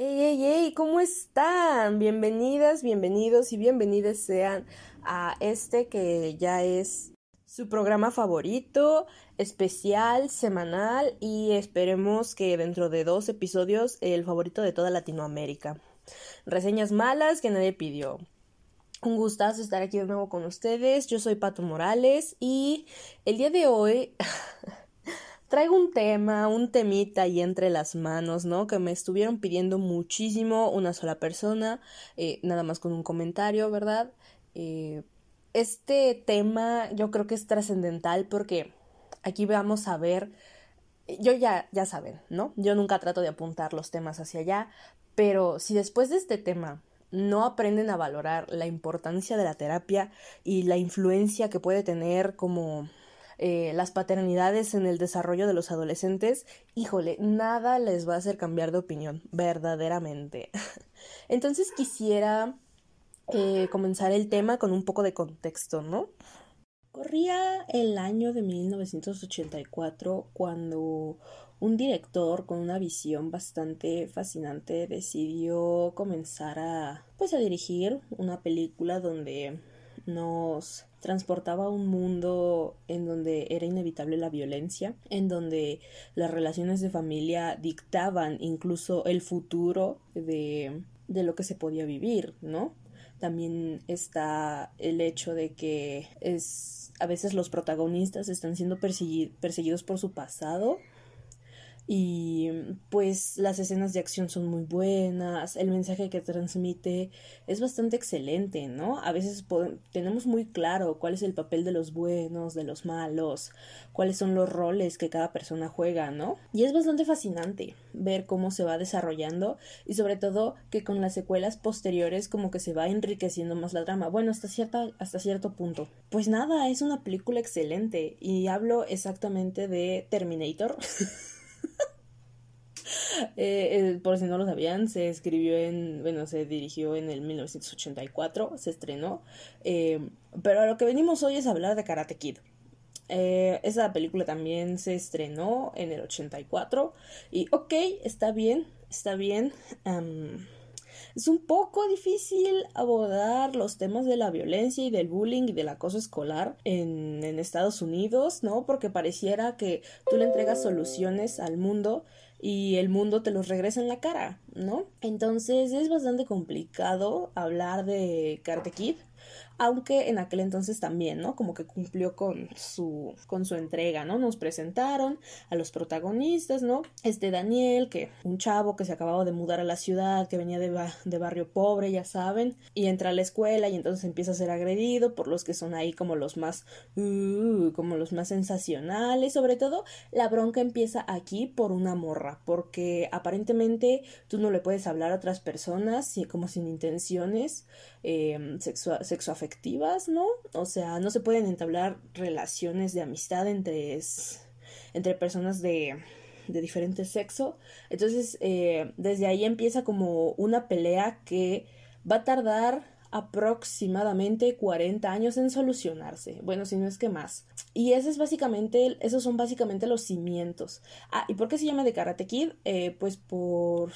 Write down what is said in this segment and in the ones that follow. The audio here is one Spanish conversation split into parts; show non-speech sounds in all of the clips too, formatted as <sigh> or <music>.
¡Ey, ey, ey! ¿Cómo están? Bienvenidas, bienvenidos y bienvenidas sean a este que ya es su programa favorito, especial, semanal y esperemos que dentro de dos episodios el favorito de toda Latinoamérica. Reseñas malas que nadie pidió. Un gustazo estar aquí de nuevo con ustedes. Yo soy Pato Morales y el día de hoy <laughs> traigo un tema, un temita ahí entre las manos, ¿no? Que me estuvieron pidiendo muchísimo una sola persona, eh, nada más con un comentario, ¿verdad? Eh, este tema yo creo que es trascendental porque aquí vamos a ver, yo ya, ya saben, ¿no? Yo nunca trato de apuntar los temas hacia allá, pero si después de este tema no aprenden a valorar la importancia de la terapia y la influencia que puede tener como eh, las paternidades en el desarrollo de los adolescentes, híjole, nada les va a hacer cambiar de opinión, verdaderamente. <laughs> Entonces quisiera eh, comenzar el tema con un poco de contexto, ¿no? Corría el año de 1984 cuando un director con una visión bastante fascinante decidió comenzar a pues a dirigir una película donde nos transportaba a un mundo en donde era inevitable la violencia, en donde las relaciones de familia dictaban incluso el futuro de, de lo que se podía vivir, ¿no? También está el hecho de que es a veces los protagonistas están siendo perseguidos por su pasado y pues las escenas de acción son muy buenas, el mensaje que transmite es bastante excelente, ¿no? A veces tenemos muy claro cuál es el papel de los buenos, de los malos, cuáles son los roles que cada persona juega, ¿no? Y es bastante fascinante ver cómo se va desarrollando y sobre todo que con las secuelas posteriores como que se va enriqueciendo más la trama. Bueno, hasta, cierta, hasta cierto punto. Pues nada, es una película excelente y hablo exactamente de Terminator. <laughs> <laughs> Eh, por si no lo sabían, se escribió en, bueno, se dirigió en el 1984, se estrenó, eh, pero a lo que venimos hoy es hablar de Karate Kid. Eh, esa película también se estrenó en el 84 y ok, está bien, está bien. Es un poco difícil abordar los temas de la violencia y del bullying y del acoso escolar en, en Estados Unidos, ¿no? Porque pareciera que tú le entregas soluciones al mundo y el mundo te los regresa en la cara, ¿no? Entonces es bastante complicado hablar de Karate Kid aunque en aquel entonces también, ¿no? Como que cumplió con su, con su entrega, ¿no? Nos presentaron a los protagonistas, ¿no? Este Daniel, que un chavo que se acababa de mudar a la ciudad, que venía de, de barrio pobre, ya saben, y entra a la escuela y entonces empieza a ser agredido por los que son ahí como los más, uh, como los más sensacionales, sobre todo la bronca empieza aquí por una morra, porque aparentemente tú no le puedes hablar a otras personas como sin intenciones eh, sexoafectivas, ¿no? O sea, no se pueden entablar relaciones de amistad entre, entre personas de, de diferente sexo. Entonces, eh, desde ahí empieza como una pelea que va a tardar aproximadamente 40 años en solucionarse. Bueno, si no es que más. Y ese es básicamente, esos son básicamente los cimientos. Ah, ¿y por qué se llama de Karate Kid? Eh, pues por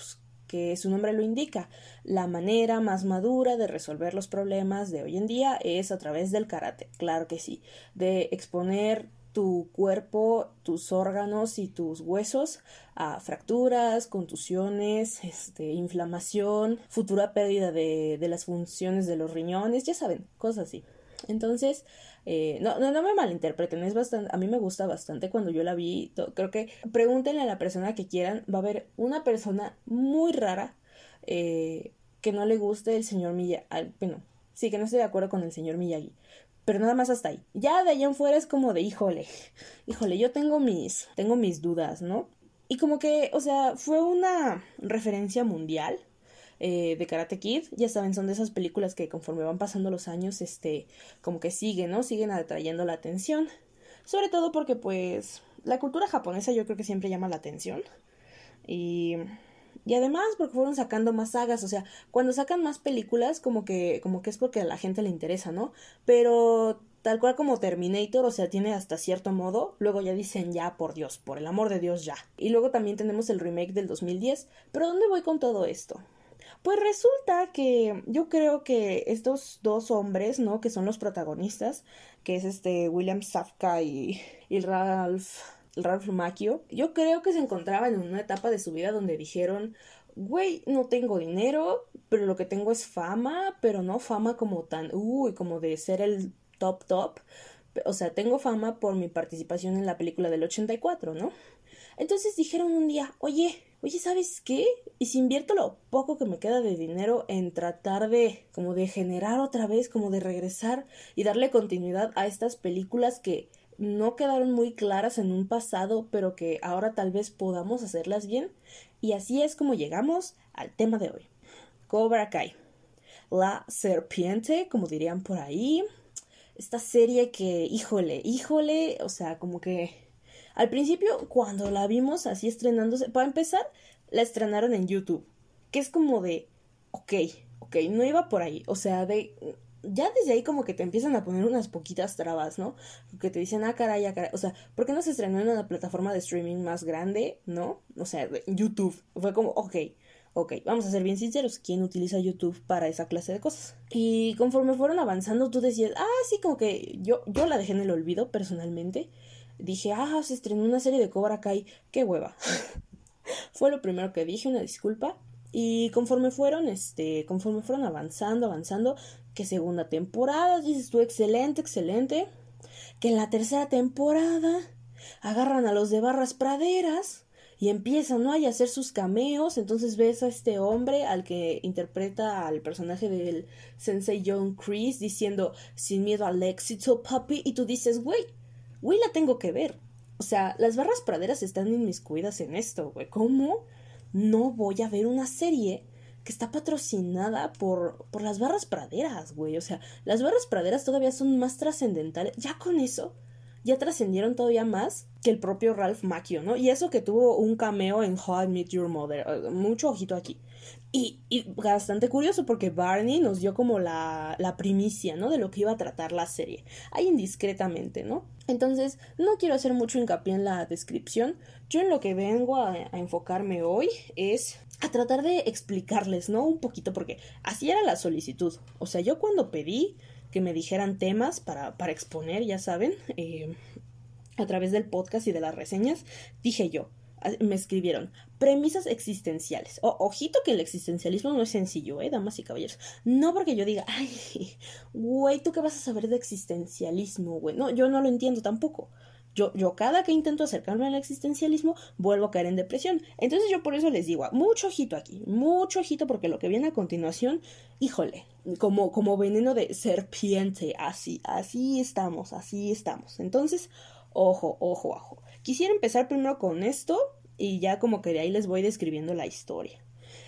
que su nombre lo indica. La manera más madura de resolver los problemas de hoy en día es a través del karate, claro que sí, de exponer tu cuerpo, tus órganos y tus huesos a fracturas, contusiones, este, inflamación, futura pérdida de, de las funciones de los riñones, ya saben, cosas así. Entonces, eh, no, no, no me malinterpreten, es bastante, a mí me gusta bastante cuando yo la vi, creo que pregúntenle a la persona que quieran, va a haber una persona muy rara eh, que no le guste el señor Miyagi, bueno, sí, que no esté de acuerdo con el señor Miyagi, pero nada más hasta ahí. Ya de allá en fuera es como de, híjole, <laughs> híjole, yo tengo mis, tengo mis dudas, ¿no? Y como que, o sea, fue una referencia mundial eh, de Karate Kid. Ya saben, son de esas películas que conforme van pasando los años, este, como que siguen, ¿no? Siguen atrayendo la atención. Sobre todo porque, pues, la cultura japonesa yo creo que siempre llama la atención. Y, y además porque fueron sacando más sagas, o sea, cuando sacan más películas como que como que es porque a la gente le interesa, ¿no? Pero tal cual como Terminator, o sea, tiene hasta cierto modo, luego ya dicen ya, por Dios, por el amor de Dios, ya. Y luego también tenemos el remake del 2010, pero ¿dónde voy con todo esto? Pues resulta que yo creo que estos dos hombres, ¿no? Que son los protagonistas, que es este William Safka y, y Ralph, Ralph Macchio, yo creo que se encontraban en una etapa de su vida donde dijeron, güey, no tengo dinero, pero lo que tengo es fama, pero no fama como tan, uy, como de ser el top top. O sea, tengo fama por mi participación en la película del 84, ¿no? Entonces dijeron un día, oye, oye, ¿sabes qué? Y si invierto lo poco que me queda de dinero en tratar de, como de generar otra vez, como de regresar y darle continuidad a estas películas que no quedaron muy claras en un pasado, pero que ahora tal vez podamos hacerlas bien. Y así es como llegamos al tema de hoy. Cobra Kai. La serpiente, como dirían por ahí. Esta serie que, híjole, híjole, o sea, como que al principio, cuando la vimos así estrenándose, para empezar, la estrenaron en YouTube, que es como de, ok, ok, no iba por ahí, o sea, de, ya desde ahí como que te empiezan a poner unas poquitas trabas, ¿no? Que te dicen, ah, caray, ah, caray, o sea, ¿por qué no se estrenó en una plataforma de streaming más grande, ¿no? O sea, YouTube, fue como, ok, ok, vamos a ser bien sinceros, ¿quién utiliza YouTube para esa clase de cosas? Y conforme fueron avanzando, tú decías, ah, sí, como que yo, yo la dejé en el olvido personalmente, dije, ah, se estrenó una serie de Cobra Kai, qué hueva. <laughs> Fue lo primero que dije, una disculpa. Y conforme fueron, este, conforme fueron avanzando, avanzando, que segunda temporada, dices tú, excelente, excelente. Que en la tercera temporada agarran a los de barras praderas y empiezan, ¿no? a hacer sus cameos. Entonces ves a este hombre al que interpreta al personaje del Sensei John Chris diciendo sin miedo al éxito, papi. Y tú dices, güey, güey, la tengo que ver. O sea, las barras praderas están inmiscuidas en esto, güey. ¿Cómo no voy a ver una serie que está patrocinada por, por las barras praderas, güey? O sea, las barras praderas todavía son más trascendentales. Ya con eso, ya trascendieron todavía más que el propio Ralph Macchio, ¿no? Y eso que tuvo un cameo en How I Met Your Mother. Eh, mucho ojito aquí. Y, y, bastante curioso porque Barney nos dio como la, la, primicia, ¿no? De lo que iba a tratar la serie. Ahí indiscretamente, ¿no? Entonces, no quiero hacer mucho hincapié en la descripción. Yo en lo que vengo a, a enfocarme hoy es a tratar de explicarles, ¿no? Un poquito, porque así era la solicitud. O sea, yo cuando pedí que me dijeran temas para, para exponer, ya saben, eh, a través del podcast y de las reseñas, dije yo, me escribieron premisas existenciales. ojito que el existencialismo no es sencillo, ¿eh, damas y caballeros? No porque yo diga, ay, güey, ¿tú qué vas a saber de existencialismo, güey? No, yo no lo entiendo tampoco. Yo, yo cada que intento acercarme al existencialismo vuelvo a caer en depresión. Entonces yo por eso les digo, mucho ojito aquí, mucho ojito porque lo que viene a continuación, híjole, como, como veneno de serpiente, así, así estamos, así estamos. Entonces, ojo, ojo, ojo. Quisiera empezar primero con esto y ya como que de ahí les voy describiendo la historia.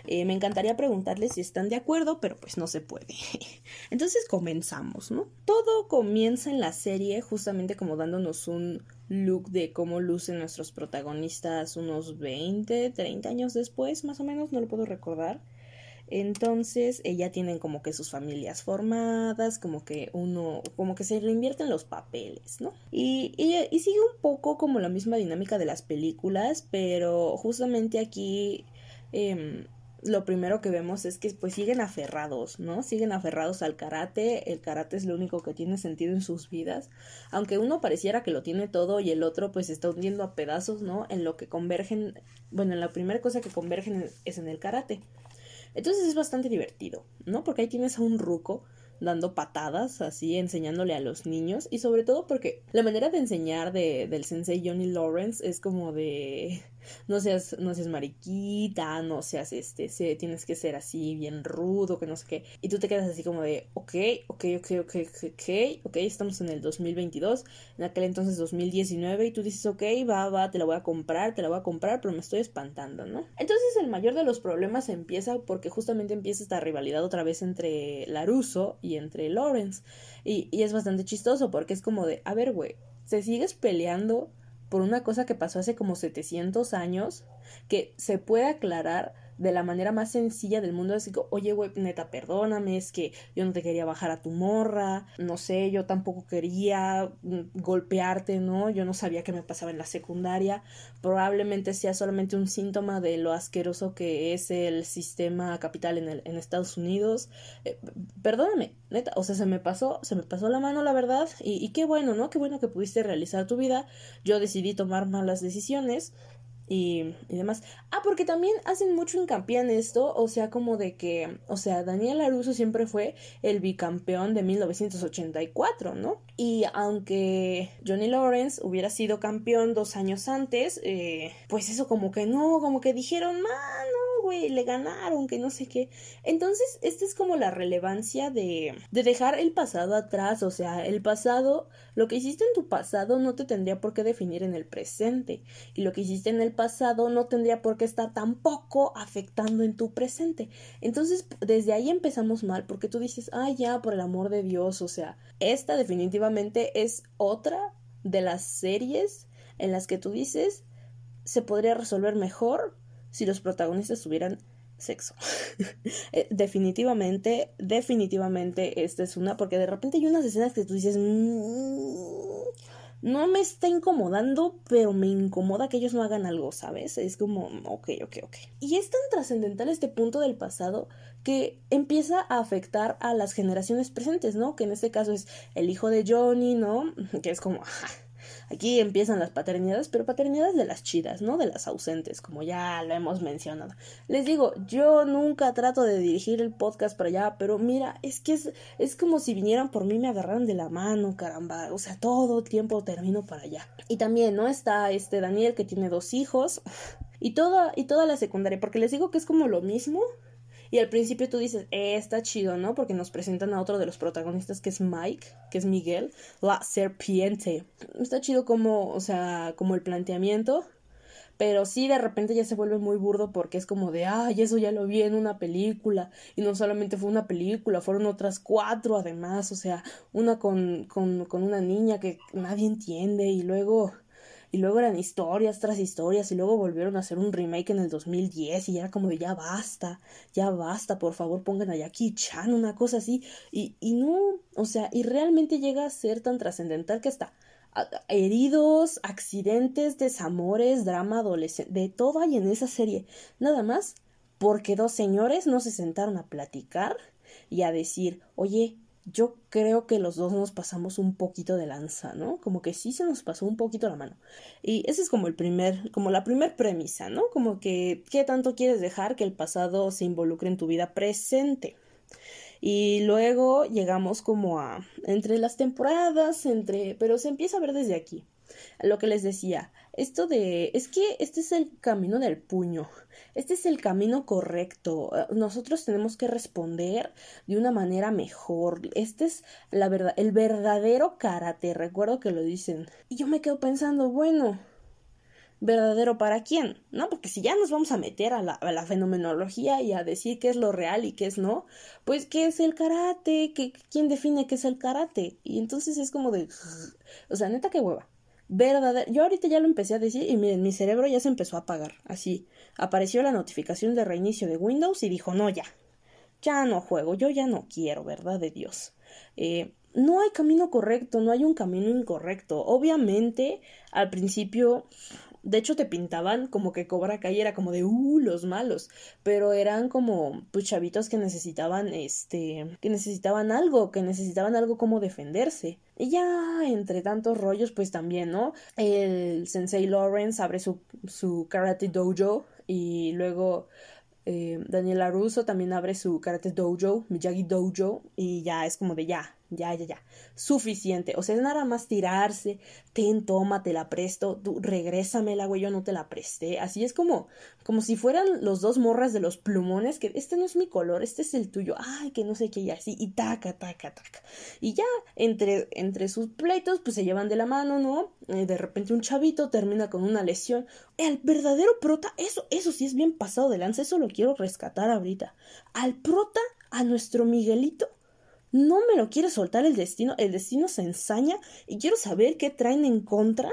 Eh, me encantaría preguntarles si están de acuerdo, pero pues no se puede. <laughs> Entonces comenzamos, ¿no? Todo comienza en la serie justamente como dándonos un look de cómo lucen nuestros protagonistas unos 20, 30 años después, más o menos, no lo puedo recordar. Entonces, ella tienen como que sus familias formadas, como que uno, como que se reinvierten los papeles, ¿no? Y, y, sigue un poco como la misma dinámica de las películas, pero justamente aquí eh, lo primero que vemos es que pues siguen aferrados, ¿no? Siguen aferrados al karate, el karate es lo único que tiene sentido en sus vidas, aunque uno pareciera que lo tiene todo y el otro pues está hundiendo a pedazos, ¿no? En lo que convergen, bueno, en la primera cosa que convergen es en el karate. Entonces es bastante divertido, ¿no? Porque ahí tienes a un ruco dando patadas, así enseñándole a los niños y sobre todo porque la manera de enseñar de, del sensei Johnny Lawrence es como de no seas, no seas mariquita, no seas este, se, tienes que ser así bien rudo, que no sé qué. Y tú te quedas así como de, ok, ok, ok, ok, ok, ok, estamos en el 2022, en aquel entonces 2019, y tú dices, ok, va, va, te la voy a comprar, te la voy a comprar, pero me estoy espantando, ¿no? Entonces el mayor de los problemas empieza porque justamente empieza esta rivalidad otra vez entre Laruso y entre Lawrence. Y, y es bastante chistoso porque es como de, a ver, güey, se sigues peleando por una cosa que pasó hace como 700 años, que se puede aclarar de la manera más sencilla del mundo, así que, oye, güey, neta, perdóname, es que yo no te quería bajar a tu morra, no sé, yo tampoco quería mm, golpearte, ¿no? Yo no sabía qué me pasaba en la secundaria, probablemente sea solamente un síntoma de lo asqueroso que es el sistema capital en, el, en Estados Unidos, eh, perdóname, neta, o sea, se me pasó, se me pasó la mano, la verdad, y, y qué bueno, ¿no? Qué bueno que pudiste realizar tu vida, yo decidí tomar malas decisiones, y, y, demás. Ah, porque también hacen mucho hincapié en esto, o sea, como de que, o sea, Daniel Aruso siempre fue el bicampeón de 1984, ¿no? Y aunque Johnny Lawrence hubiera sido campeón dos años antes, eh, pues eso como que no, como que dijeron, mano, güey, le ganaron, que no sé qué. Entonces, esta es como la relevancia de, de dejar el pasado atrás, o sea, el pasado, lo que hiciste en tu pasado no te tendría por qué definir en el presente, y lo que hiciste en el pasado no tendría por qué estar tampoco afectando en tu presente. Entonces, desde ahí empezamos mal, porque tú dices, ah, ya, por el amor de Dios, o sea, esta definitivamente es otra de las series en las que tú dices, se podría resolver mejor si los protagonistas tuvieran sexo. <laughs> Eh, definitivamente, definitivamente esta es una, porque de repente hay unas escenas que tú dices, mm, no me está incomodando, pero me incomoda que ellos no hagan algo, ¿sabes? Es como, ok, ok, ok. Y es tan trascendental este punto del pasado que empieza a afectar a las generaciones presentes, ¿no? Que en este caso es el hijo de Johnny, ¿no? <laughs> Que es como, <laughs> Aquí empiezan las paternidades, pero paternidades de las chidas, no de las ausentes, como ya lo hemos mencionado. Les digo, yo nunca trato de dirigir el podcast para allá, pero mira, es que es, es como si vinieran por mí, me agarraran de la mano, caramba. O sea, todo tiempo termino para allá. Y también, ¿no? Está este Daniel que tiene dos hijos. <laughs> Y toda, y toda la secundaria, porque les digo que es como lo mismo, y al principio tú dices, eh, está chido, ¿no? Porque nos presentan a otro de los protagonistas que es Mike, que es Miguel, la serpiente. Está chido como, o sea, como el planteamiento. Pero sí, de repente ya se vuelve muy burdo porque es como de, ay, eso ya lo vi en una película. Y no solamente fue una película, fueron otras cuatro además. O sea, una con, con, con una niña que nadie entiende. Y luego y luego eran historias tras historias y luego volvieron a hacer un remake en el 2010 y era como de ya basta, ya basta, por favor pongan a Jackie Chan, una cosa así. Y, y no, o sea, y realmente llega a ser tan trascendental que está heridos, accidentes, desamores, drama adolescente, de todo hay en esa serie, nada más porque dos señores no se sentaron a platicar y a decir, oye, yo creo que los dos nos pasamos un poquito de lanza, ¿no? Como que sí se nos pasó un poquito la mano. Y ese es como el primer, como la primer premisa, ¿no? Como que, ¿qué tanto quieres dejar que el pasado se involucre en tu vida presente? Y luego llegamos como a, entre las temporadas, entre, pero se empieza a ver desde aquí. Lo que les decía, esto de, es que este es el camino del puño, este es el camino correcto, eh, nosotros tenemos que responder de una manera mejor, este es la verdad, el verdadero karate, recuerdo que lo dicen. Y yo me quedo pensando, bueno, verdadero para quién, ¿no? Porque si ya nos vamos a meter a la, a la, fenomenología y a decir qué es lo real y qué es no, pues qué es el karate, ¿Qué, quién define qué es el karate. Y entonces es como de, o sea, neta que hueva verdadero. Yo ahorita ya lo empecé a decir y miren, mi cerebro ya se empezó a apagar. Así, apareció la notificación de reinicio de Windows y dijo, no, ya, ya no juego, yo ya no quiero, ¿verdad? De Dios. Eh, no hay camino correcto, no hay un camino incorrecto. Obviamente, al principio de hecho, te pintaban como que Cobra Kai era como de, uh, los malos. Pero eran como, pues, chavitos que necesitaban, este, que necesitaban algo, que necesitaban algo como defenderse. Y ya, entre tantos rollos, pues también, ¿no? El Sensei Lawrence abre su, su karate dojo y luego eh, Daniela Russo también abre su karate dojo, Miyagi dojo, y ya es como de ya, ya, ya, ya, suficiente. O sea, es nada más tirarse, ten, toma, te la presto, tú regrésamela, güey, yo no te la presté. Así es como, como si fueran los dos morras de los plumones, que este no es mi color, este es el tuyo, ay, que no sé qué, y así, y taca, taca, taca. Y ya, entre, entre sus pleitos, pues se llevan de la mano, ¿no? Eh, de repente un chavito termina con una lesión. El verdadero prota, eso, eso sí es bien pasado de lanza, eso lo quiero rescatar ahorita. Al prota, a nuestro Miguelito, no me lo quiere soltar el destino, el destino se ensaña y quiero saber qué traen en contra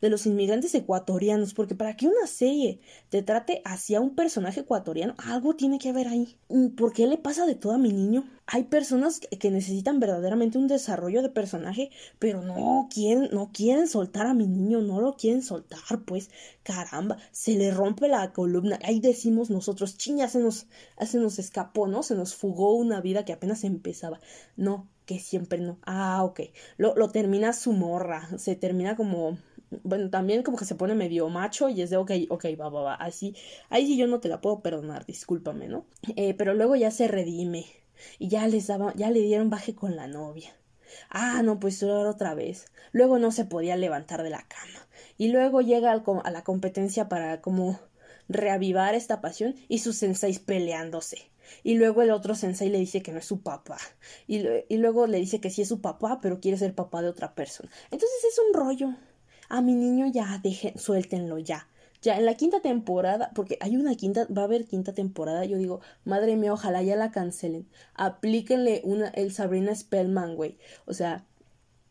de los inmigrantes ecuatorianos, porque para que una serie te trate hacia un personaje ecuatoriano, algo tiene que haber ahí. Mm, ¿Por qué le pasa de todo a mi niño? Hay personas que necesitan verdaderamente un desarrollo de personaje, pero no quieren, no quieren soltar a mi niño, no lo quieren soltar, pues, caramba, se le rompe la columna. Ahí decimos nosotros, chiña, se nos, se nos escapó, ¿no? Se nos fugó una vida que apenas empezaba. No, que siempre no. Ah, ok. Lo, lo termina su morra. Se termina como. Bueno, también como que se pone medio macho y es de ok, ok, va, va, va. Así. Ahí sí yo no te la puedo perdonar, discúlpame, ¿no? Eh, pero luego ya se redime. Y ya les daba, ya le dieron baje con la novia. Ah, no, pues otra vez. Luego no se podía levantar de la cama. Y luego llega a la competencia para como reavivar esta pasión y sus senseis peleándose. Y luego el otro sensei le dice que no es su papá. Y, luego le dice que sí es su papá, pero quiere ser papá de otra persona. Entonces es un rollo. A mi niño ya dejen, suéltenlo ya. Ya en la quinta temporada, porque hay una quinta, va a haber quinta temporada, yo digo, madre mía, ojalá ya la cancelen. Aplíquenle una, el Sabrina Spellman, güey. O sea,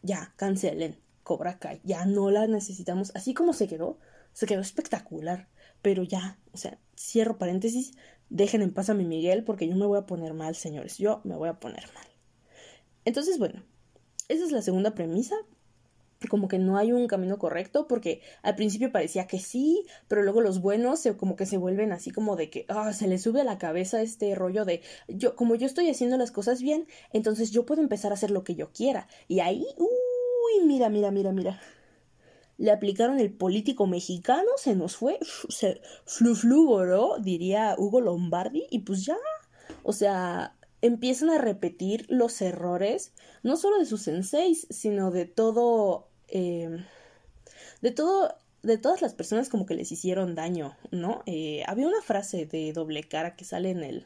ya, cancelen. Cobra Kai. Ya no la necesitamos. Así como se quedó, se quedó espectacular. Pero ya, o sea, cierro paréntesis, dejen en paz a mi Miguel porque yo me voy a poner mal, señores, yo me voy a poner mal. Entonces, bueno, esa es la segunda premisa. Como que no hay un camino correcto, porque al principio parecía que sí, pero luego los buenos se, como que se vuelven así como de que ah, se les sube a la cabeza este rollo de yo, como yo estoy haciendo las cosas bien, entonces yo puedo empezar a hacer lo que yo quiera. Y ahí, uy, mira, mira, mira, mira le aplicaron el político mexicano, se nos fue, se fluflugoró, diría Hugo Lombardi, y pues ya, o sea, empiezan a repetir los errores, no solo de sus senseis, sino de todo, eh, de todo, de todas las personas como que les hicieron daño, ¿no? Eh, había una frase de doble cara que sale en el,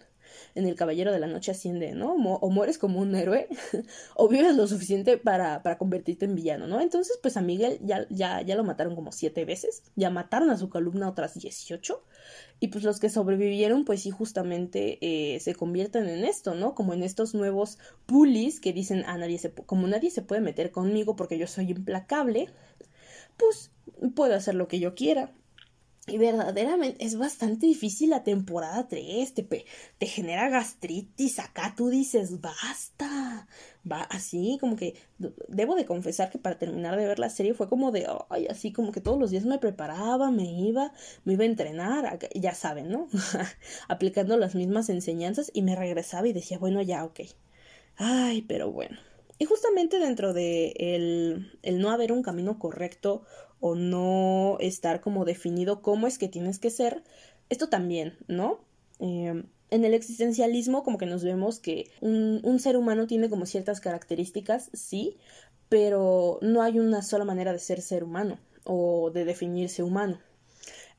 en El Caballero de la Noche asciende, ¿no? o mueres como un héroe <laughs> o vives lo suficiente para, para convertirte en villano, ¿no? Entonces, pues a Miguel ya, ya, ya lo mataron como siete veces, ya mataron a su columna otras dieciocho y pues los que sobrevivieron, pues sí, justamente eh, se convierten en esto, ¿no? Como en estos nuevos pulis que dicen, ah, nadie se, como nadie se puede meter conmigo porque yo soy implacable, pues puedo hacer lo que yo quiera. Y verdaderamente es bastante difícil la temporada 3, te, te genera gastritis, acá tú dices, basta, va así, como que debo de confesar que para terminar de ver la serie fue como de, ay, así como que todos los días me preparaba, me iba, me iba a entrenar, ya saben, ¿no? <laughs> Aplicando las mismas enseñanzas y me regresaba y decía, bueno, ya, ok. Ay, pero bueno. Y justamente dentro de el, el no haber un camino correcto o no estar como definido cómo es que tienes que ser, esto también, ¿no? Em, en el existencialismo como que nos vemos que un, un, ser humano tiene como ciertas características, sí, pero no hay una sola manera de ser ser humano o de definirse humano.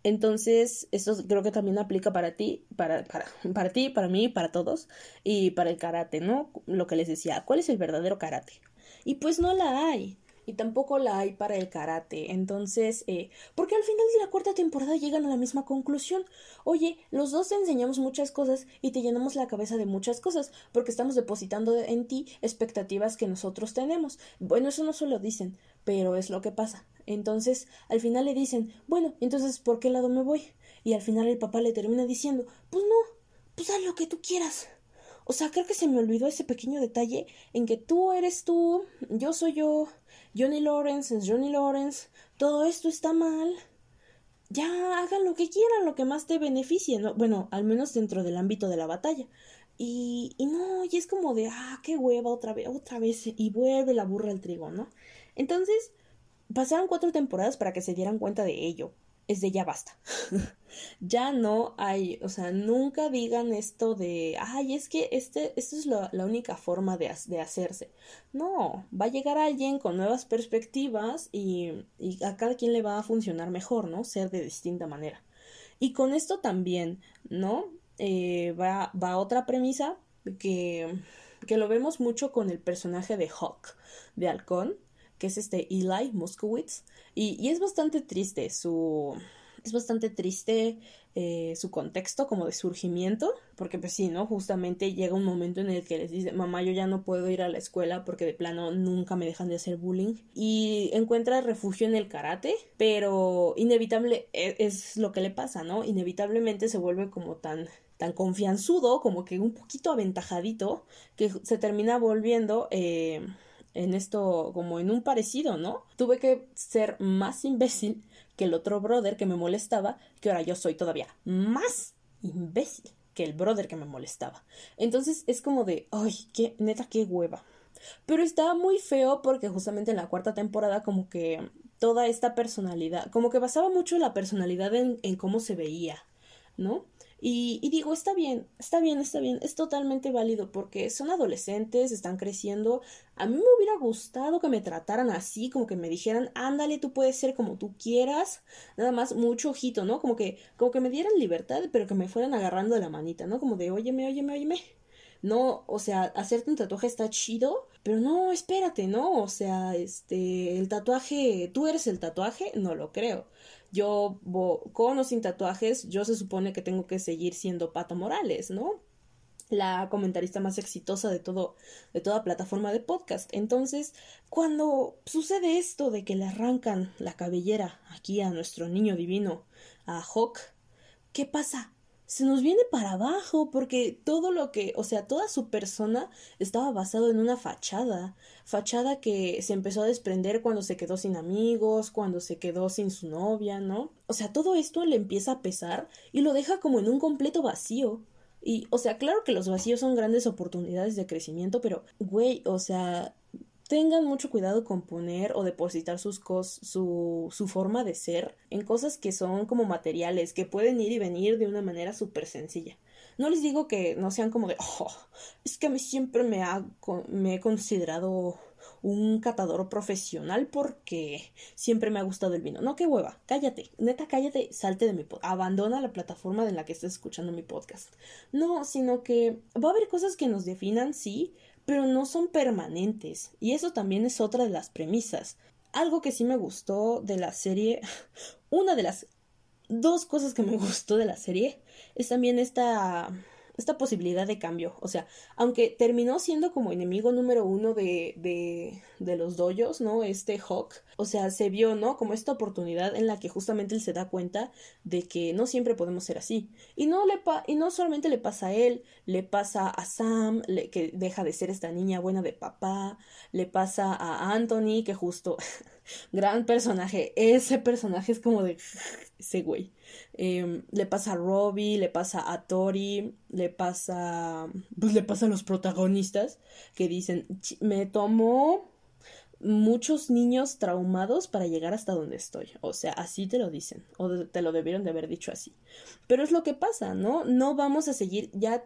Entonces, esto creo que también aplica para ti, para, para, para ti, para mí, para todos, y para el karate, ¿no? Lo que les decía, ¿cuál es el verdadero karate? Y pues no la hay y tampoco la hay para el karate. Entonces, eh, porque al final de la cuarta temporada llegan a la misma conclusión. Oye, los dos te enseñamos muchas cosas y te llenamos la cabeza de muchas cosas, porque estamos depositando en ti expectativas que nosotros tenemos. Bueno, eso no se lo dicen, pero es lo que pasa. Entonces, al final le dicen, bueno, entonces, ¿por qué lado me voy? Y al final el papá le termina diciendo, pues no, pues haz lo que tú quieras. O sea, creo que se me olvidó ese pequeño detalle en que tú eres tú, yo soy yo, Johnny Lawrence es Johnny Lawrence, todo esto está mal. Ya hagan lo que quieran, lo que más te beneficie, ¿no? Bueno, al menos dentro del ámbito de la batalla. Y, y no, y es como de, ah, qué hueva otra vez, otra vez, y vuelve la burra al trigo, ¿no? Entonces, pasaron cuatro temporadas para que se dieran cuenta de ello es de ya basta. <laughs> ya no hay, o sea, nunca digan esto de, ay, es que este, esto es la única forma de, de, hacerse. No, va a llegar alguien con nuevas perspectivas y, y, a cada quien le va a funcionar mejor, ¿no? Ser de distinta manera. Y con esto también, ¿no? Eh, va, va otra premisa que, que lo vemos mucho con el personaje de Hawk, de Halcón, que es este Eli Moskowitz, y, es bastante triste su, Es bastante triste eh, su contexto como de surgimiento, porque pues sí, ¿no? Justamente llega un momento en el que les dice, mamá, yo ya no puedo ir a la escuela porque de plano nunca me dejan de hacer bullying. Y encuentra refugio en el karate, pero inevitable e, es, lo que le pasa, ¿no? Inevitablemente se vuelve como tan tan confianzudo, como que un poquito aventajadito, que se termina volviendo eh, en esto como en un parecido, ¿no? Tuve que ser más imbécil que el otro brother que me molestaba, que ahora yo soy todavía más imbécil que el brother que me molestaba. Entonces es como de, ay, qué, neta, qué hueva. Pero estaba muy feo porque justamente en la cuarta temporada como que toda esta personalidad, como que basaba mucho la personalidad en, en cómo se veía, ¿no? Y, digo, está bien, está bien, está bien, es totalmente válido porque son adolescentes, están creciendo. A mí me hubiera gustado que me trataran así, como que me dijeran, ándale, tú puedes ser como tú quieras, nada más mucho ojito, ¿no? Como que, como que me dieran libertad, pero que me fueran agarrando de la manita, ¿no? Como de, óyeme, óyeme, óyeme. No, o sea, hacerte un tatuaje está chido, pero no, espérate, ¿no? O sea, este, el tatuaje, tú eres el tatuaje, no lo creo yo con o sin tatuajes, yo se supone que tengo que seguir siendo Pato Morales, ¿no? la comentarista más exitosa de todo de toda plataforma de podcast. Entonces, cuando sucede esto de que le arrancan la cabellera aquí a nuestro niño divino, a Hawk, ¿qué pasa? Se nos viene para abajo porque todo lo que, o sea, toda su persona estaba basado en una fachada, fachada que se empezó a desprender cuando se quedó sin amigos, cuando se quedó sin su novia, ¿no? O sea, todo esto le empieza a pesar y lo deja como en un completo vacío. Y, o sea, claro que los vacíos son grandes oportunidades de crecimiento, pero, güey, o sea, tengan mucho cuidado con poner o depositar sus cos su, forma de ser en cosas que son como materiales, que pueden ir y venir de una manera súper sencilla. No les digo que no sean como de, oh, es que a mí siempre me, ha, me he considerado un catador profesional porque siempre me ha gustado el vino. No, qué hueva, cállate, neta, cállate, salte de mi podcast, abandona la plataforma en la que estés escuchando mi podcast. No, sino que va a haber cosas que nos definan, sí, pero no son permanentes. Y eso también es otra de las premisas. Algo que sí me gustó de la serie, <laughs> una de las dos cosas que me <laughs> gustó de la serie es también esta esta posibilidad de cambio. O sea, aunque terminó siendo como enemigo número uno de, de, los doyos, ¿no? Este Hawk. O sea, se vio, ¿no? Como esta oportunidad en la que justamente él se da cuenta de que no siempre podemos ser así. Y no, le pa y no solamente le pasa a él, le pasa a Sam, que deja de ser esta niña buena de papá, le pasa a Anthony, que justo, <laughs> gran personaje, ese personaje es como de ese güey. Em, le pasa a Robbie, le pasa a Tori, le pasa, pues le pasa a los protagonistas que dicen, me tomó muchos niños traumados para llegar hasta donde estoy. O sea, así te lo dicen, o te lo debieron de haber dicho así. Pero es lo que pasa, ¿no? No vamos a seguir, ya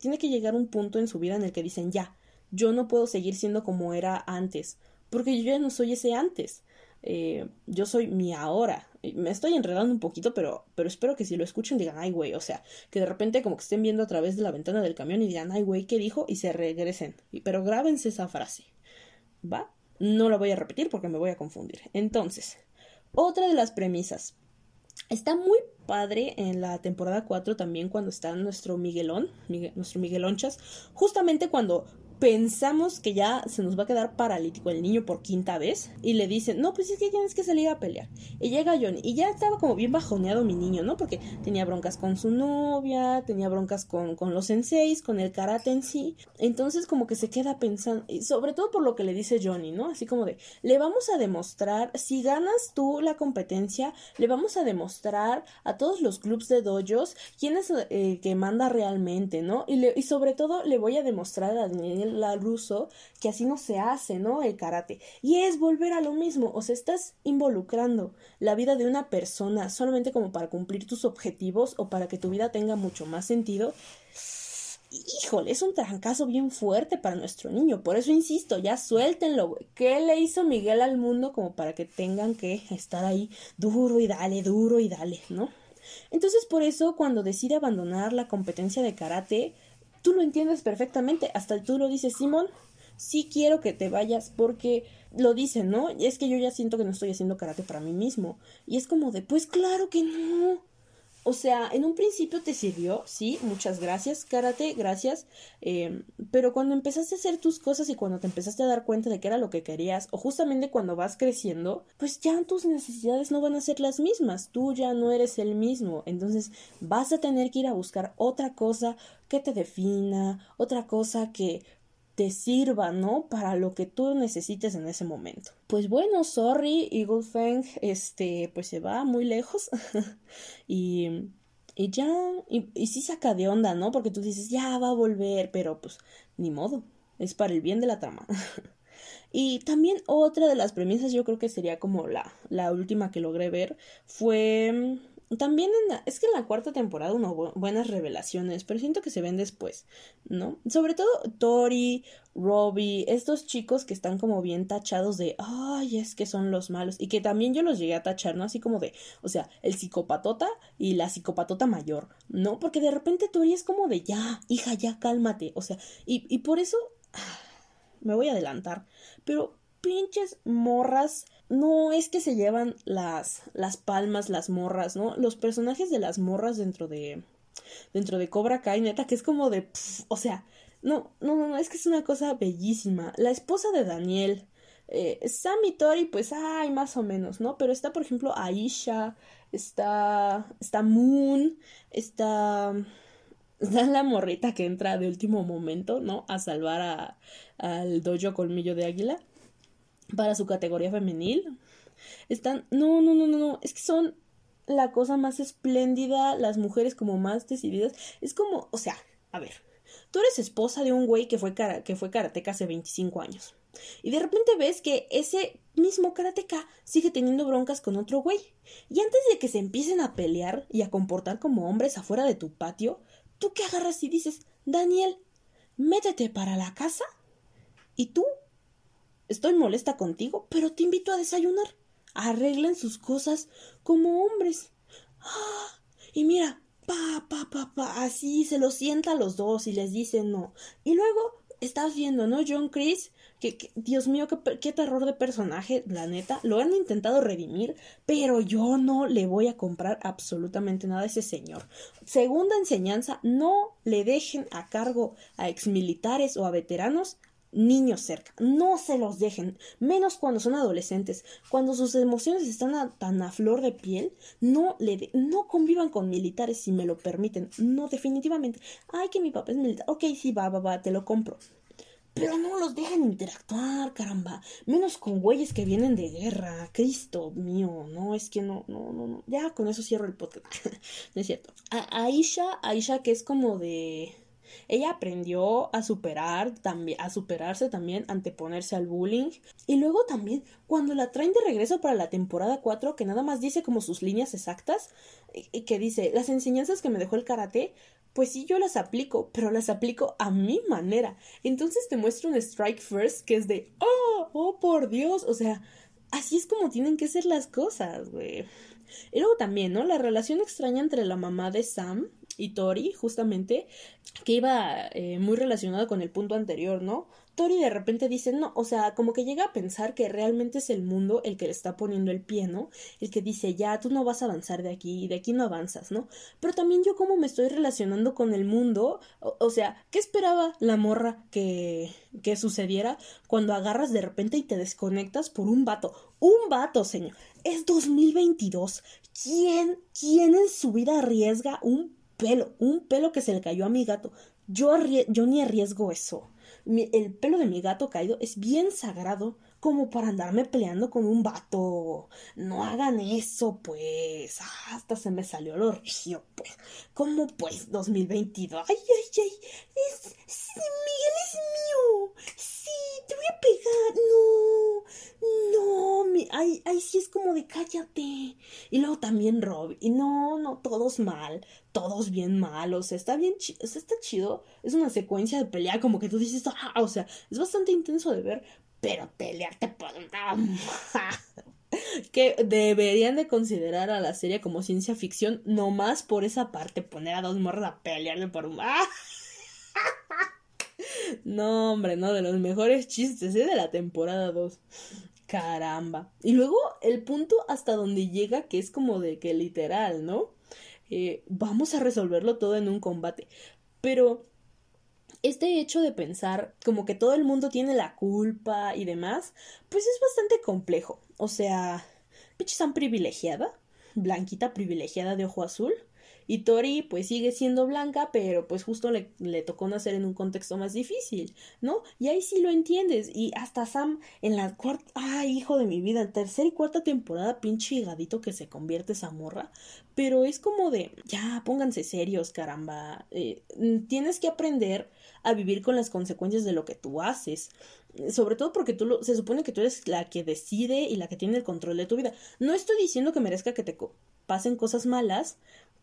tiene que llegar un punto en su vida en el que dicen, ya, yo no puedo seguir siendo como era antes, porque yo ya no soy ese antes. Eh, yo soy mi ahora. Me estoy enredando un poquito, pero, pero espero que si lo escuchen digan, ay, güey, o sea, que de repente como que estén viendo a través de la ventana del camión y digan, ay, güey, ¿qué dijo? Y se regresen. Pero grábense esa frase. ¿Va? No la voy a repetir porque me voy a confundir. Entonces, otra de las premisas. Está muy padre en la temporada 4 también cuando está nuestro Miguelón, nuestro Miguelonchas, justamente cuando pensamos que ya se nos va a quedar paralítico el niño por quinta vez y le dicen, no, pues es que tienes que salir a pelear. Y llega Johnny y ya estaba como bien bajoneado mi niño, ¿no? Porque tenía broncas con su novia, tenía broncas con, con los senseis, con el karate en sí. Entonces como que se queda pensando, y sobre todo por lo que le dice Johnny, ¿no? Así como de, le vamos a demostrar, si ganas tú la competencia, le vamos a demostrar a todos los clubs de dojos quién es el eh, que manda realmente, ¿no? Y, y sobre todo le voy a demostrar a Daniel la ruso que así no se hace, ¿no? El karate. Y es volver a lo mismo, o sea, estás involucrando la vida de una persona solamente como para cumplir tus objetivos o para que tu vida tenga mucho más sentido. Híjole, es un trancazo bien fuerte para nuestro niño. Por eso insisto, ya suéltenlo, güey. ¿Qué le hizo Miguel al mundo como para que tengan que estar ahí duro y dale, duro y dale, ¿no? Entonces por eso cuando decide abandonar la competencia de karate, tú lo entiendes perfectamente, hasta tú lo dices, Simón, sí quiero que te vayas porque lo dicen, ¿no? Es que yo ya siento que no estoy haciendo karate para mí mismo. Y es como de, pues claro que no. O sea, en un principio te sirvió, sí, muchas gracias, karate, gracias. Eh, pero cuando empezaste a hacer tus cosas y cuando te empezaste a dar cuenta de que era lo que querías, o justamente cuando vas creciendo, pues ya tus necesidades no van a ser las mismas. Tú ya no eres el mismo. Entonces vas a tener que ir a buscar otra cosa que te defina, otra cosa que te sirva, ¿no? Para lo que tú necesites en ese momento. Pues bueno, sorry, Eagle Fang, este, pues se va muy lejos <laughs> y, y ya, y, y sí saca de onda, ¿no? Porque tú dices, ya va a volver, pero pues ni modo, es para el bien de la trama. <laughs> Y también otra de las premisas, yo creo que sería como la, la última que logré ver, fue también en la, es que en la cuarta temporada hubo buenas revelaciones, pero siento que se ven después, ¿no? Sobre todo Tori, Robbie, estos chicos que están como bien tachados de, ay, es que son los malos, y que también yo los llegué a tachar, ¿no? Así como de, o sea, el psicopatota y la psicopatota mayor, ¿no? Porque de repente Tori es como de, ya, hija, ya, cálmate, o sea, y, y por eso, me voy a adelantar, pero pinches morras no es que se llevan las, las palmas, las morras, ¿no? Los personajes de las morras dentro de, dentro de Cobra Kai, neta, que es como de, o sea, no, no, no, es que es una cosa bellísima. La esposa de Daniel, eh, Sam y Tori, pues, ay, más o menos, ¿no? Pero está, por ejemplo, Aisha, está, está Moon, está, está la morrita que entra de último momento, ¿no? A salvar a, al dojo colmillo de águila para su categoría femenil. Están, no, no, no, no, no, es que son la cosa más espléndida, las mujeres como más decididas. Es como, o sea, a ver, tú eres esposa de un güey que fue, cara, que fue karateca hace 25 años. Y de repente ves que ese mismo karateca sigue teniendo broncas con otro güey. Y antes de que se empiecen a pelear y a comportar como hombres afuera de tu patio, tú que agarras y dices, Daniel, métete para la casa y tú Estoy molesta contigo, pero te invito a desayunar. Arreglen sus cosas como hombres. Ah, y mira, pa, pa, pa, pa, así se lo sienta a los dos y les dice no. Y luego estás viendo, ¿no? John Chris, que, Dios mío, qué, qué, terror de personaje, la neta. Lo han intentado redimir, pero yo no le voy a comprar absolutamente nada a ese señor. Segunda enseñanza, no le dejen a cargo a exmilitares o a veteranos niños cerca. No se los dejen, menos cuando son adolescentes. Cuando sus emociones están tan a flor de piel, no le no convivan con militares si me lo permiten. No, definitivamente. Ay, que mi papá es militar. Ok, sí, va, va, va, te lo compro. Pero no los dejen interactuar, caramba. Menos con güeyes que vienen de guerra. Cristo mío, no, es que no, no, no, no. Ya con eso cierro el podcast. <laughs> no es cierto. Aisha, Aisha que es como de ella aprendió a superar también, a superarse también, anteponerse al bullying. Y luego también, cuando la traen de regreso para la temporada 4, que nada más dice como sus líneas exactas, y que dice, las enseñanzas que me dejó el karate, pues sí, yo las aplico, pero las aplico a mi manera. Entonces te muestro un strike first que es de, oh, oh, por Dios, o sea, así es como tienen que ser las cosas, güey. Y luego también, ¿no? La relación extraña entre la mamá de Sam y Tori, justamente, que iba eh, muy relacionado con el punto anterior, ¿no? Tori de repente dice, no, o sea, como que llega a pensar que realmente es el mundo el que le está poniendo el pie, ¿no? El que dice, ya, tú no vas a avanzar de aquí, y de aquí no avanzas, ¿no? Pero también yo como me estoy relacionando con el mundo, o, sea, ¿qué esperaba la morra que, que sucediera cuando agarras de repente y te desconectas por un vato? Un vato, señor. Es 2022. ¿Quién, quién en su vida arriesga un pelo, un pelo que se le cayó a mi gato? Yo, yo ni arriesgo eso el pelo de mi gato caído es bien sagrado como para andarme peleando con un vato. No hagan eso, pues. hasta se me salió lo río, pues. ¿Cómo, pues, 2022? Ay, ay, ay. Es, Miguel es mío. Sí, te voy a pegar. No, ay, ay, sí es como de cállate. Y luego también Rob. Y no, no, todos mal. Todos bien malos. Está bien chido. Está chido. Es una secuencia de pelea como que tú dices, ah, o sea, es bastante intenso de ver pero pelearte por <laughs> que deberían de considerar a la serie como ciencia ficción, no más por esa parte, poner a dos morras a pelearle por un... <laughs> No, hombre, no, de los mejores chistes, ¿eh? De la temporada 2. Caramba. Y luego el punto hasta donde llega, que es como de que literal, ¿no? Eh, vamos a resolverlo todo en un combate. Pero este hecho de pensar como que todo el mundo tiene la culpa y demás, pues es bastante complejo. O sea, Pichi-san privilegiada, blanquita privilegiada de ojo azul, y Tori pues sigue siendo blanca, pero pues justo le, tocó nacer en un contexto más difícil, ¿no? Y ahí sí lo entiendes. Y hasta Sam en la cuarta, ay, hijo de mi vida, tercera y cuarta temporada, pinche higadito que se convierte esa morra. Pero es como de, ya, pónganse serios, caramba. Eh, tienes que aprender a vivir con las consecuencias de lo que tú haces. Sobre todo porque tú lo, se supone que tú eres la que decide y la que tiene el control de tu vida. No estoy diciendo que merezca que te pasen cosas malas,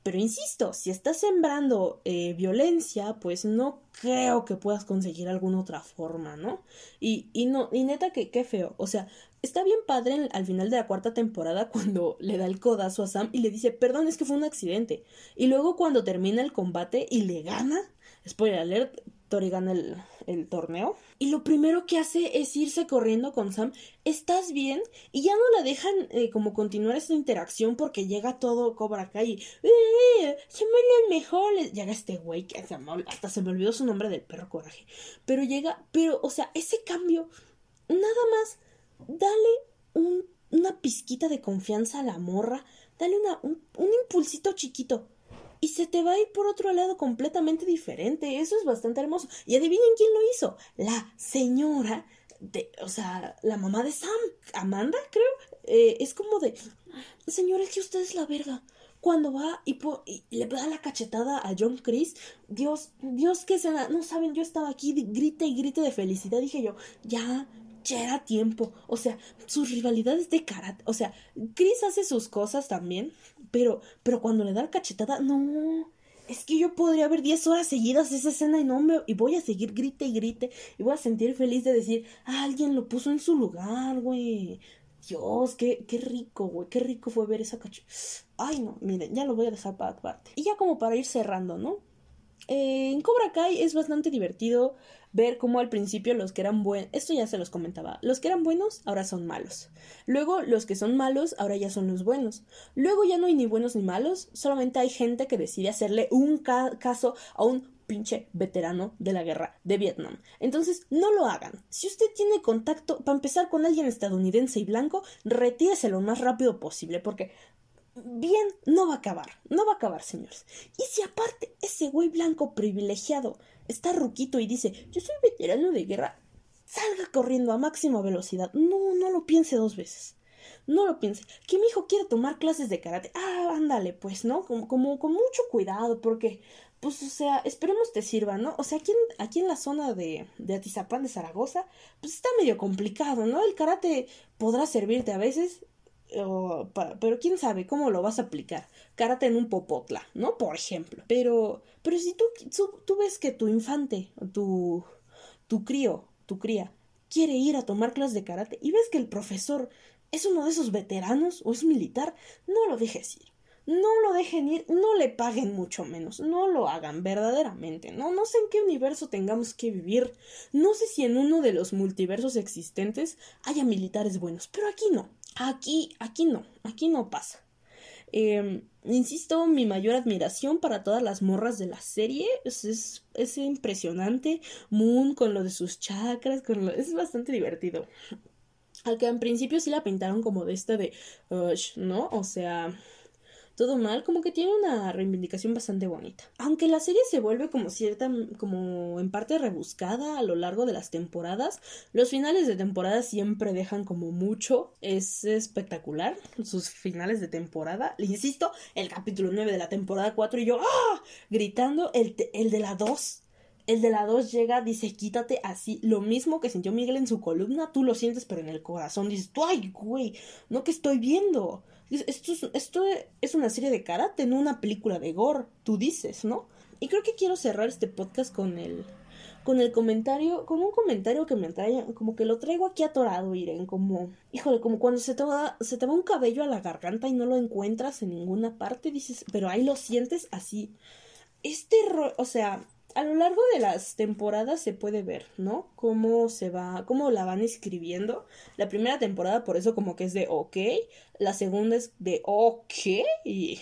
pero insisto, si estás sembrando eh, violencia, pues no creo que puedas conseguir alguna otra forma, ¿no? Y, y no, y neta que qué feo. O sea, está bien padre al final de la cuarta temporada <laughs> cuando le da el codazo a Sam y le dice, perdón, es que fue un accidente. Y luego cuando termina el combate y le gana, spoiler alert, Tori gana el, el, torneo. Y lo primero que hace es irse corriendo con Sam. ¿Estás bien? Y ya no la dejan eh, como continuar esta interacción porque llega todo Cobra Kai y. ¡Eh! ¡Se me mejor! Llega este güey que hasta se me olvidó su nombre del perro coraje. Pero llega. Pero, o sea, ese cambio. Nada más. Dale un, una pizquita de confianza a la morra. Dale una, un, un impulsito chiquito y se te va a ir por otro lado completamente diferente. Eso es bastante hermoso. Y adivinen quién lo hizo. La señora de, o sea, la mamá de Sam, Amanda, creo. Eh, es como de, señora, es que usted es la verga. Cuando va y, le da la cachetada a John Chris, Dios, Dios que se no saben, yo estaba aquí, grita y grite de felicidad, dije yo, ya, ya era tiempo. O sea, sus rivalidades de karate. O sea, Chris hace sus cosas también. Pero, pero cuando le da la cachetada, no. Es que yo podría ver 10 horas seguidas esa escena y no me. Y voy a seguir grite y grite. Y voy a sentir feliz de decir, ah, alguien lo puso en su lugar, güey. Dios, qué, qué rico, güey. Qué rico fue ver esa cachetada. Ay, no, miren, ya lo voy a dejar para aparte. Y ya como para ir cerrando, ¿no? Eh, en Cobra Kai es bastante divertido ver cómo al principio los que eran buenos, esto ya se los comentaba, los que eran buenos ahora son malos. Luego los que son malos ahora ya son los buenos. Luego ya no hay ni buenos ni malos, solamente hay gente que decide hacerle un caso a un pinche veterano de la guerra de Vietnam. Entonces, no lo hagan. Si usted tiene contacto, para empezar con alguien estadounidense y blanco, retírese lo más rápido posible, porque bien no va a acabar, no va a acabar, señores. Y si aparte ese güey blanco privilegiado está ruquito y dice, yo soy veterano de guerra, salga corriendo a máxima velocidad. No, no lo piense dos veces. No lo piense. Que mi hijo quiere tomar clases de karate. Ah, ándale, pues, ¿no? Como, como con mucho cuidado, porque, pues, o sea, esperemos te sirva, ¿no? O sea, aquí en, aquí en la zona de, de Atizapán de Zaragoza, pues está medio complicado, ¿no? El karate podrá servirte a veces, pero quién sabe cómo lo vas a aplicar. Karate en un popotla, ¿no? Por ejemplo. Pero, pero si tú, tú, ves que tu infante, tu, tu crío, tu cría, quiere ir a tomar clases de karate y ves que el profesor es uno de esos veteranos o es militar, no lo dejes ir. No lo dejen ir, no le paguen mucho menos, no lo hagan verdaderamente, no, no sé en qué universo tengamos que vivir, no sé si en uno de los multiversos existentes haya militares buenos, pero aquí no. Aquí, aquí no, aquí no pasa. Em, insisto, mi mayor admiración para todas las morras de la serie es, es, impresionante. Moon con lo de sus chakras, con lo, es bastante divertido. Al que en principio sí la pintaron como de este de, ¿no? O sea, todo mal, como que tiene una reivindicación bastante bonita. Aunque la serie se vuelve como cierta, como en parte rebuscada a lo largo de las temporadas, los finales de temporada siempre dejan como mucho, es espectacular, sus finales de temporada, le insisto, el capítulo 9 de la temporada 4 y yo, ¡ah! Gritando, el, el de la 2 el de la 2 llega, dice, quítate así. Lo mismo que sintió Miguel en su columna, tú lo sientes, pero en el corazón dices, ay, güey, no que estoy viendo. Esto es, una serie de karate, no una película de gore, tú dices, ¿no? Y creo que quiero cerrar este podcast con el, con el comentario, con un comentario que me trae, como que lo traigo aquí atorado, Irene, como, híjole, como cuando se te va, se te va un cabello a la garganta y no lo encuentras en ninguna parte, dices, pero ahí lo sientes así. Este, o sea, a lo largo de las temporadas se puede ver, ¿no? Cómo se va, cómo la van escribiendo. La primera temporada por eso como que es de ok, la segunda es de ok y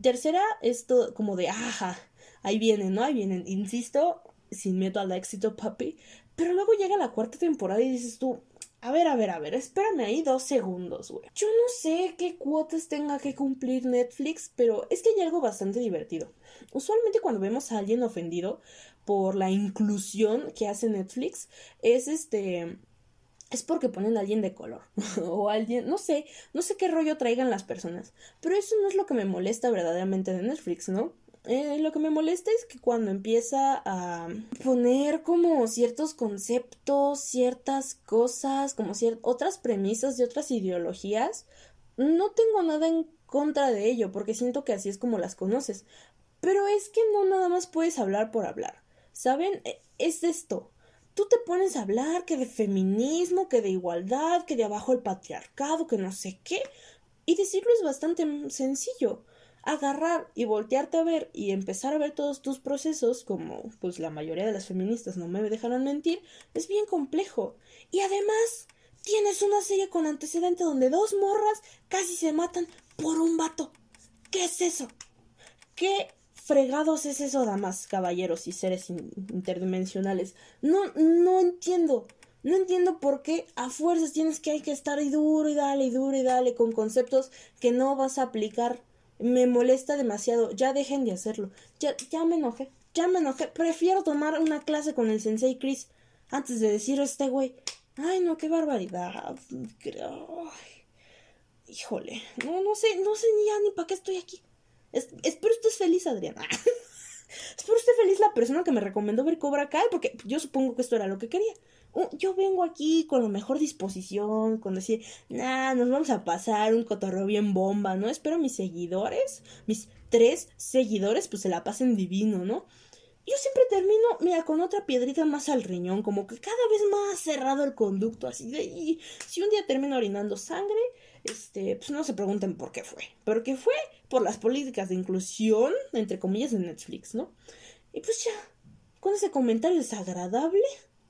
tercera es todo como de ajá, ahí vienen, ¿no? Ahí vienen, insisto, sin miedo al éxito, papi. Pero luego llega la cuarta temporada y dices tú, a ver, a ver, a ver, espérame ahí dos segundos, güey. Yo no sé qué cuotas tenga que cumplir Netflix, pero es que hay algo bastante divertido. Usualmente cuando vemos a alguien ofendido por la inclusión que hace Netflix, es este es porque ponen a alguien de color <laughs> o alguien, no sé, no sé qué rollo traigan las personas, pero eso no es lo que me molesta verdaderamente de Netflix, ¿no? Eh, lo que me molesta es que cuando empieza a poner como ciertos conceptos, ciertas cosas, como otras premisas de otras ideologías, no tengo nada en contra de ello, porque siento que así es como las conoces. Pero es que no nada más puedes hablar por hablar. ¿Saben? E, es esto. Tú te pones a hablar que de feminismo, que de igualdad, que de abajo el patriarcado, que no sé qué. Y decirlo es bastante sencillo agarrar y voltearte a ver y empezar a ver todos tus procesos, como pues la mayoría de las feministas no me dejarán mentir, es bien complejo. Y además, tienes una serie con antecedente donde dos morras casi se matan por un vato. ¿Qué es eso? ¿Qué fregados es eso, damas, caballeros y seres interdimensionales? No, no entiendo. No entiendo por qué a fuerzas tienes que hay que estar y duro y dale y duro y dale con conceptos que no vas a aplicar me molesta demasiado. Ya dejen de hacerlo. Ya, ya me enojé. Ya me enojé. Prefiero tomar una clase con el sensei Chris antes de decir a este güey. Ay, no, qué barbaridad. Híjole. No, no sé, no sé ni ya ni para qué estoy aquí. espero estés feliz, Adriana. <laughs> espero esté feliz la persona que me recomendó ver Cobra Kai, porque yo supongo que esto era lo que quería yo vengo aquí con la mejor disposición, con decir, nah, nos vamos a pasar un cotorreo bien bomba, ¿no? Espero mis seguidores, mis tres seguidores, pues se la pasen divino, ¿no? Yo siempre termino, mira, con otra piedrita más al riñón, como que cada vez más cerrado el conducto, así de, y si un día termino orinando sangre, este, pues no se pregunten por qué fue, pero que fue por las políticas de inclusión, entre comillas, de Netflix, ¿no? Y pues ya, con ese comentario desagradable,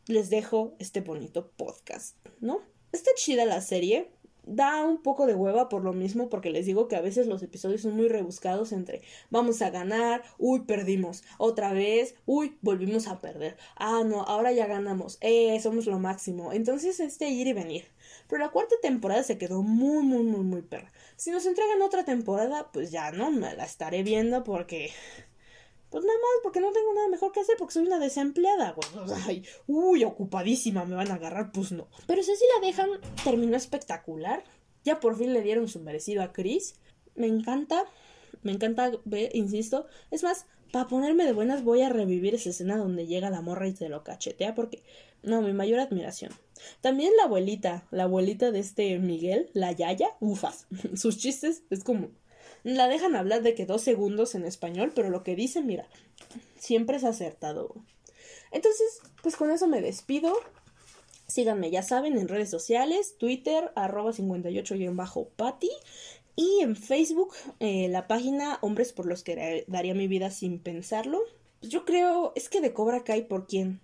les dejo este bonito podcast, ¿no? Está chida la serie. Da un poco de hueva por lo mismo, porque les digo que a veces los episodios son muy rebuscados entre vamos a ganar, uy, perdimos, otra vez, uy, volvimos a perder, ah, no, ahora ya ganamos, eh, somos lo máximo. Entonces, este ir y venir. Pero la cuarta temporada se quedó muy, muy, muy, muy perra. Si nos entregan otra temporada, pues ya no, me la estaré viendo porque pues nada más porque no tengo nada mejor que hacer porque soy una desempleada. Ay, uy, ocupadísima, me van a agarrar, pues no. Pero así la dejan, terminó espectacular. Ya por fin le dieron su merecido a Chris. Me encanta, me encanta ver, insisto. Es más, para ponerme de buenas voy a revivir esa escena donde llega la morra y te lo cachetea porque, no, mi mayor admiración. También la abuelita, la abuelita de este Miguel, la Yaya, ufas. <laughs> Sus chistes es como la dejan hablar de que dos segundos en español, pero lo que dice, mira, siempre es acertado. Entonces, pues con eso me despido. Síganme, ya saben, en redes sociales, Twitter, arroba 58-pati. Y en Facebook, eh, la página Hombres por los que daría mi vida sin pensarlo. Pues yo creo, es que de Cobra Kai, ¿por quién?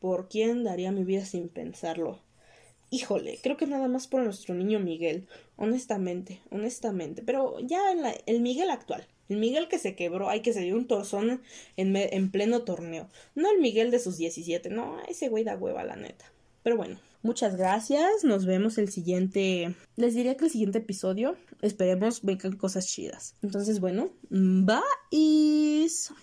¿Por quién daría mi vida sin pensarlo? Híjole, creo que nada más por nuestro niño Miguel, honestamente, honestamente, pero ya el Miguel actual, el Miguel que se quebró, hay que se dio un torzón en, en pleno torneo, no el Miguel de sus 17, no, ese güey da hueva, la neta. Pero bueno, muchas gracias, nos vemos el siguiente, les diría que el siguiente episodio, esperemos vengan cosas chidas. Entonces, bueno, bye.